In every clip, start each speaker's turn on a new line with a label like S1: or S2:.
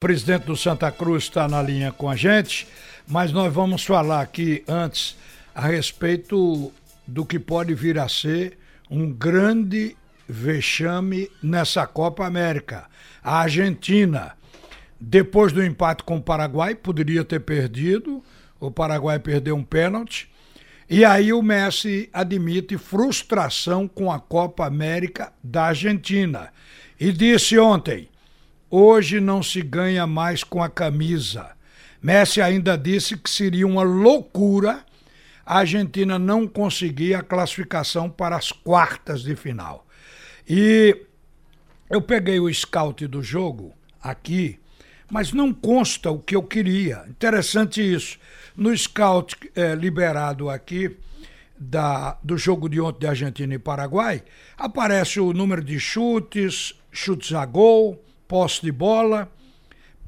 S1: Presidente do Santa Cruz está na linha com a gente, mas nós vamos falar aqui antes a respeito do que pode vir a ser um grande vexame nessa Copa América. A Argentina, depois do empate com o Paraguai, poderia ter perdido, o Paraguai perdeu um pênalti. E aí o Messi admite frustração com a Copa América da Argentina. E disse ontem: Hoje não se ganha mais com a camisa. Messi ainda disse que seria uma loucura a Argentina não conseguir a classificação para as quartas de final. E eu peguei o scout do jogo aqui, mas não consta o que eu queria. Interessante isso. No scout é, liberado aqui da, do jogo de ontem de Argentina e Paraguai, aparece o número de chutes, chutes a gol posse de bola,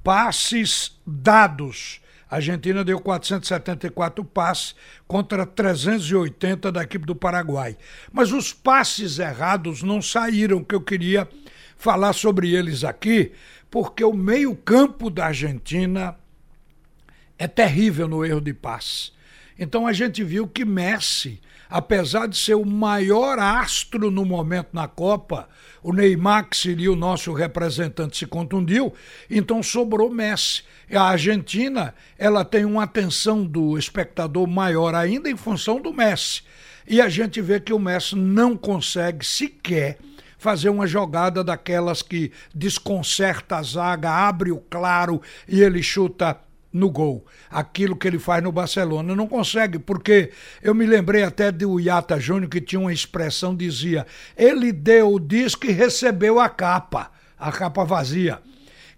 S1: passes dados. A Argentina deu 474 passes contra 380 da equipe do Paraguai. Mas os passes errados não saíram, que eu queria falar sobre eles aqui, porque o meio-campo da Argentina é terrível no erro de passe. Então a gente viu que Messi apesar de ser o maior astro no momento na Copa, o Neymar, que seria o nosso representante, se contundiu, então sobrou Messi. A Argentina, ela tem uma atenção do espectador maior ainda em função do Messi. E a gente vê que o Messi não consegue sequer fazer uma jogada daquelas que desconcerta a zaga, abre o claro e ele chuta no gol. Aquilo que ele faz no Barcelona. Não consegue, porque eu me lembrei até do Iata Júnior que tinha uma expressão, dizia, ele deu o disco e recebeu a capa, a capa vazia.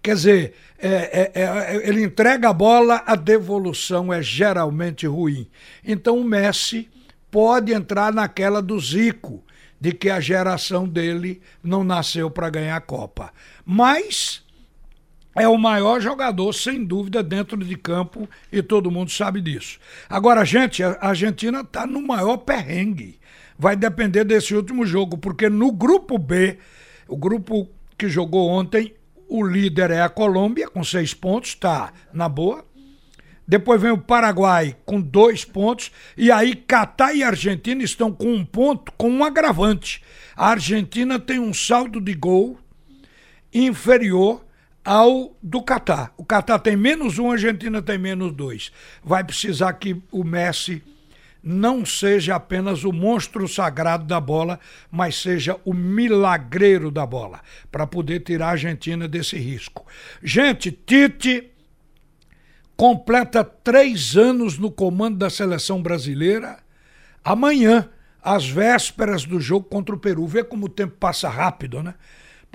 S1: Quer dizer, é, é, é, ele entrega a bola, a devolução é geralmente ruim. Então o Messi pode entrar naquela do Zico, de que a geração dele não nasceu para ganhar a Copa. Mas é o maior jogador, sem dúvida, dentro de campo e todo mundo sabe disso. Agora, gente, a Argentina está no maior perrengue. Vai depender desse último jogo, porque no grupo B, o grupo que jogou ontem, o líder é a Colômbia, com seis pontos, está na boa. Depois vem o Paraguai com dois pontos. E aí, Catar e Argentina estão com um ponto, com um agravante. A Argentina tem um saldo de gol inferior ao do Catar. O Catar tem menos um, a Argentina tem menos dois. Vai precisar que o Messi não seja apenas o monstro sagrado da bola, mas seja o milagreiro da bola, para poder tirar a Argentina desse risco. Gente, Tite completa três anos no comando da seleção brasileira. Amanhã, às vésperas do jogo contra o Peru. Vê como o tempo passa rápido, né?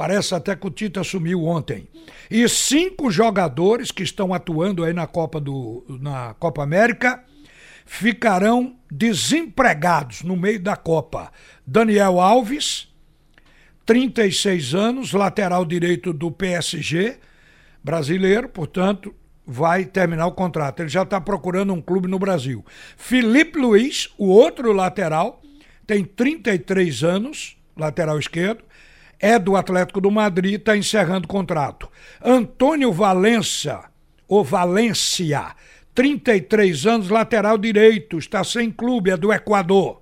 S1: Parece até que o Tite assumiu ontem. E cinco jogadores que estão atuando aí na Copa, do, na Copa América ficarão desempregados no meio da Copa. Daniel Alves, 36 anos, lateral direito do PSG, brasileiro, portanto, vai terminar o contrato. Ele já está procurando um clube no Brasil. Felipe Luiz, o outro lateral, tem 33 anos, lateral esquerdo é do Atlético do Madrid, está encerrando o contrato. Antônio Valença, ou Valência, 33 anos, lateral direito, está sem clube, é do Equador.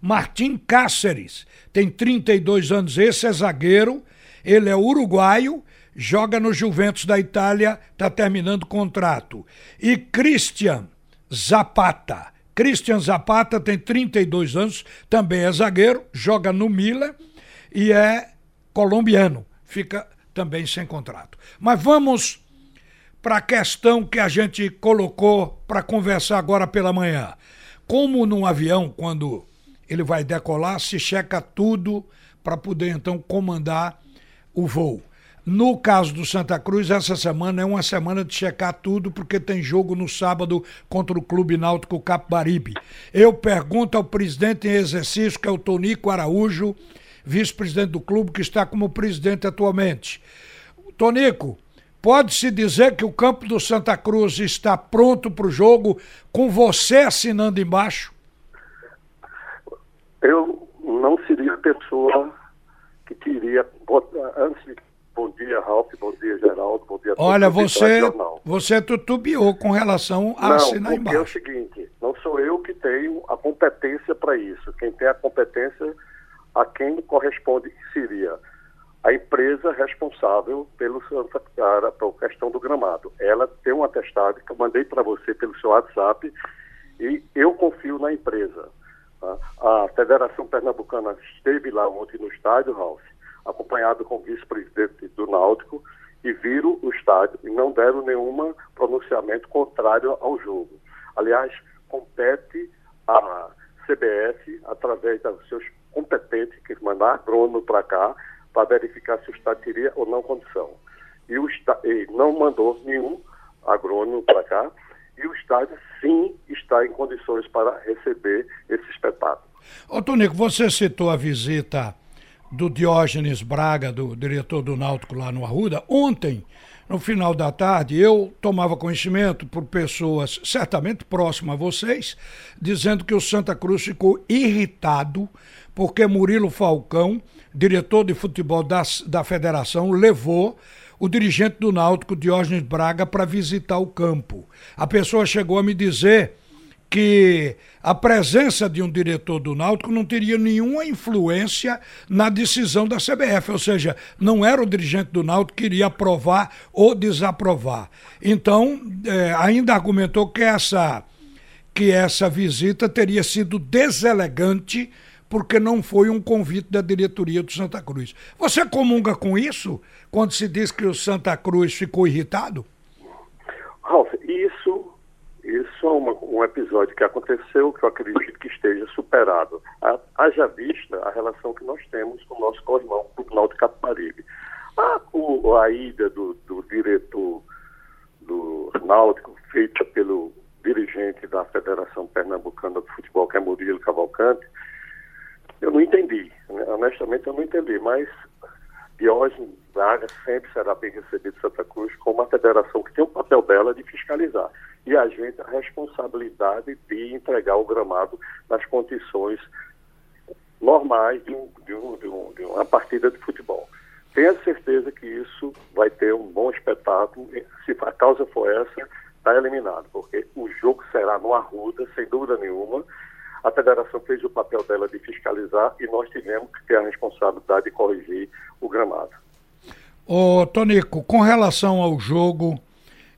S1: Martim Cáceres, tem 32 anos, esse é zagueiro, ele é uruguaio, joga no Juventus da Itália, está terminando o contrato. E Christian Zapata. Christian Zapata tem 32 anos, também é zagueiro, joga no Milan e é colombiano, fica também sem contrato. Mas vamos para a questão que a gente colocou para conversar agora pela manhã. Como num avião, quando ele vai decolar, se checa tudo para poder então comandar o voo. No caso do Santa Cruz, essa semana é uma semana de checar tudo, porque tem jogo no sábado contra o Clube Náutico Capibaribe. Eu pergunto ao presidente em exercício, que é o Tonico Araújo, vice-presidente do clube, que está como presidente atualmente. Tonico, pode-se dizer que o campo do Santa Cruz está pronto para o jogo, com você assinando embaixo?
S2: Eu não seria a pessoa que queria, antes de Bom dia, Ralf. Bom dia, Geraldo. Bom dia.
S1: Olha, você, você tutubiou com relação a
S2: não,
S1: assinar
S2: porque
S1: embaixo.
S2: é o seguinte, não sou eu que tenho a competência para isso. Quem tem a competência a quem corresponde seria a empresa responsável pelo Santa Clara, pela questão do gramado. Ela tem um atestado que eu mandei para você pelo seu WhatsApp e eu confio na empresa. Tá? A Federação Pernambucana esteve lá ontem no estádio, Ralf, acompanhado com o vice-presidente do Náutico, e viram o estádio e não deram nenhum pronunciamento contrário ao jogo. Aliás, compete a CBF, através dos seus mandar agrônomo para cá, para verificar se o Estado teria ou não condição. E, o e não mandou nenhum agrônomo para cá, e o estádio sim está em condições para receber esse espetáculo.
S1: Ô Tonico, você citou a visita do Diógenes Braga, do diretor do Náutico lá no Arruda. Ontem, no final da tarde, eu tomava conhecimento por pessoas certamente próximas a vocês, dizendo que o Santa Cruz ficou irritado porque Murilo Falcão, diretor de futebol da, da federação, levou o dirigente do Náutico, Diógenes Braga, para visitar o campo. A pessoa chegou a me dizer que a presença de um diretor do Náutico não teria nenhuma influência na decisão da CBF, ou seja, não era o dirigente do Náutico que iria aprovar ou desaprovar. Então, é, ainda argumentou que essa, que essa visita teria sido deselegante porque não foi um convite da diretoria do Santa Cruz. Você comunga com isso quando se diz que o Santa Cruz ficou irritado?
S2: Ralf, isso isso é uma, um episódio que aconteceu que eu acredito que esteja superado. Haja vista a relação que nós temos com o nosso co-irmão, o Tribunal de Capibaribe. A, o, a ida do, do diretor do Náutico, feita pelo dirigente da Federação Pernambucana de Futebol, que é Murilo Cavalcante, eu não entendi. Né? Honestamente, eu não entendi, mas Diógenes Braga sempre será bem recebido em Santa Cruz como uma federação que tem o papel dela de fiscalizar. E a gente a responsabilidade de entregar o gramado nas condições normais de, um, de, um, de, um, de uma partida de futebol. Tenha certeza que isso vai ter um bom espetáculo. Se a causa for essa, está eliminado, porque o jogo será no Arruda, sem dúvida nenhuma. A federação fez o papel dela de fiscalizar e nós tivemos que ter a responsabilidade de corrigir o gramado.
S1: Ô, Tonico, com relação ao jogo,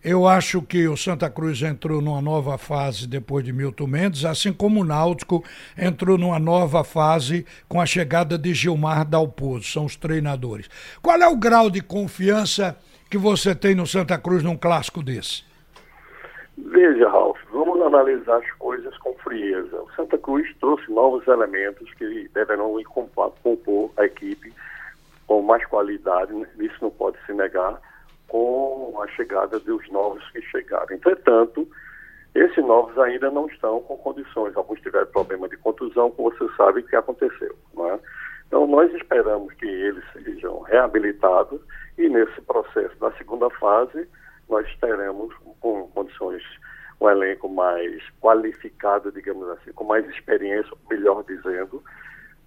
S1: eu acho que o Santa Cruz entrou numa nova fase depois de Milton Mendes, assim como o Náutico entrou numa nova fase com a chegada de Gilmar Dalpozo, são os treinadores. Qual é o grau de confiança que você tem no Santa Cruz num clássico desse?
S2: Veja, Ralf, vamos analisar as coisas com frieza. O Santa Cruz trouxe novos elementos que deverão compor a equipe com mais qualidade, isso não pode se negar, com a chegada dos novos que chegaram. Entretanto, esses novos ainda não estão com condições. Alguns tiveram problema de contusão, como você sabe que aconteceu. É? Então, nós esperamos que eles sejam reabilitados e, nesse processo da segunda fase, nós teremos com condições um elenco mais qualificado, digamos assim, com mais experiência, melhor dizendo,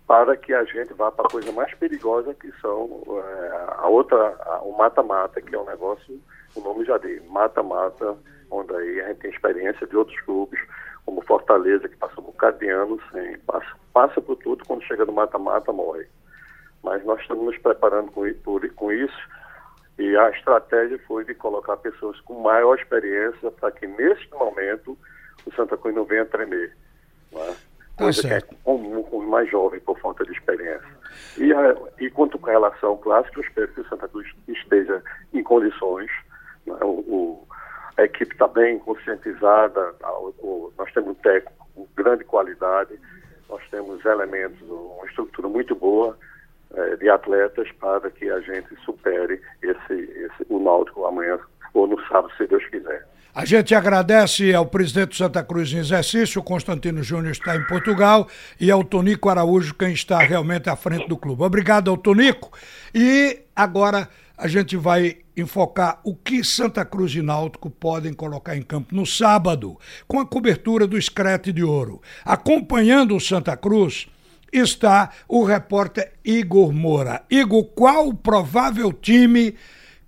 S2: para que a gente vá para a coisa mais perigosa que são é, a outra, a, o mata-mata, que é um negócio, o nome já diz, mata-mata, onde aí a gente tem experiência de outros clubes, como Fortaleza, que passou um bocado de anos, passa, passa por tudo, quando chega no mata-mata morre. Mas nós estamos nos preparando com, por, com isso, e a estratégia foi de colocar pessoas com maior experiência para que, neste momento, o Santa Cruz não venha tremer. Não é? Tá que é comum com os mais jovens por falta de experiência. E, a, e quanto com relação ao clássico, eu espero que o Santa Cruz esteja em condições. Né? O, o, a equipe está bem conscientizada, a, o, nós temos um técnico com grande qualidade, nós temos elementos, uma estrutura muito boa é, de atletas para que a gente supere esse, esse, o Náutico amanhã ou no sábado, se Deus.
S1: A gente agradece ao presidente Santa Cruz em exercício, Constantino Júnior está em Portugal, e ao Tonico Araújo, quem está realmente à frente do clube. Obrigado ao Tonico. E agora a gente vai enfocar o que Santa Cruz e Náutico podem colocar em campo no sábado, com a cobertura do Escrete de Ouro. Acompanhando o Santa Cruz, está o repórter Igor Moura. Igor, qual o provável time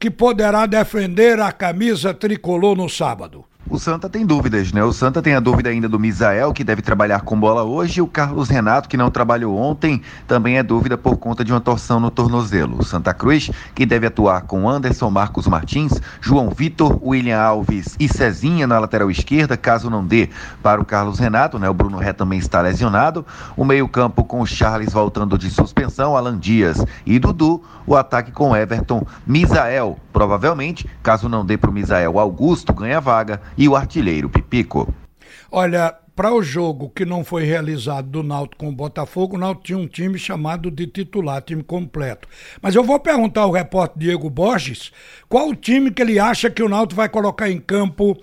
S1: que poderá defender a camisa tricolor no sábado?
S3: O Santa tem dúvidas, né? O Santa tem a dúvida ainda do Misael, que deve trabalhar com bola hoje, o Carlos Renato, que não trabalhou ontem, também é dúvida por conta de uma torção no tornozelo. O Santa Cruz, que deve atuar com Anderson Marcos Martins, João Vitor, William Alves e Cezinha na lateral esquerda, caso não dê para o Carlos Renato, né? O Bruno Ré também está lesionado. O meio-campo com o Charles voltando de suspensão, Alan Dias e Dudu. O ataque com Everton, Misael, provavelmente, caso não dê para o Misael, Augusto ganha vaga e o artilheiro Pipico.
S1: Olha, para o jogo que não foi realizado do Náutico com o Botafogo, o Náutico tinha um time chamado de titular, time completo. Mas eu vou perguntar ao repórter Diego Borges qual o time que ele acha que o Náutico vai colocar em campo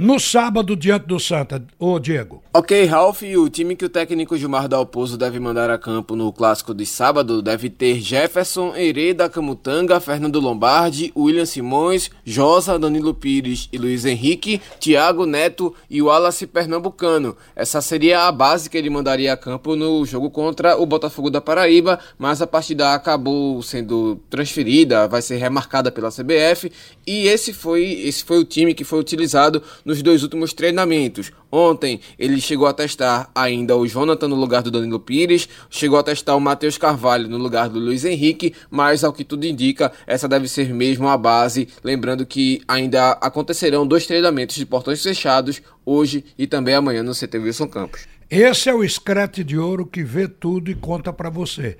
S1: no sábado diante do Santa, ô Diego.
S4: Ok, Ralf, o time que o técnico Gilmar Dalpozo deve mandar a campo no clássico de sábado deve ter Jefferson, Hereda, Camutanga, Fernando Lombardi, William Simões, Josa, Danilo Pires e Luiz Henrique, Thiago Neto e Wallace Pernambucano. Essa seria a base que ele mandaria a campo no jogo contra o Botafogo da Paraíba, mas a partida acabou sendo transferida, vai ser remarcada pela CBF e esse foi, esse foi o time que foi utilizado nos dois últimos treinamentos. Ontem ele chegou a testar ainda o Jonathan no lugar do Danilo Pires, chegou a testar o Matheus Carvalho no lugar do Luiz Henrique, mas ao que tudo indica, essa deve ser mesmo a base. Lembrando que ainda acontecerão dois treinamentos de portões fechados hoje e também amanhã no CT Wilson Campos.
S1: Esse é o escrete de ouro que vê tudo e conta para você.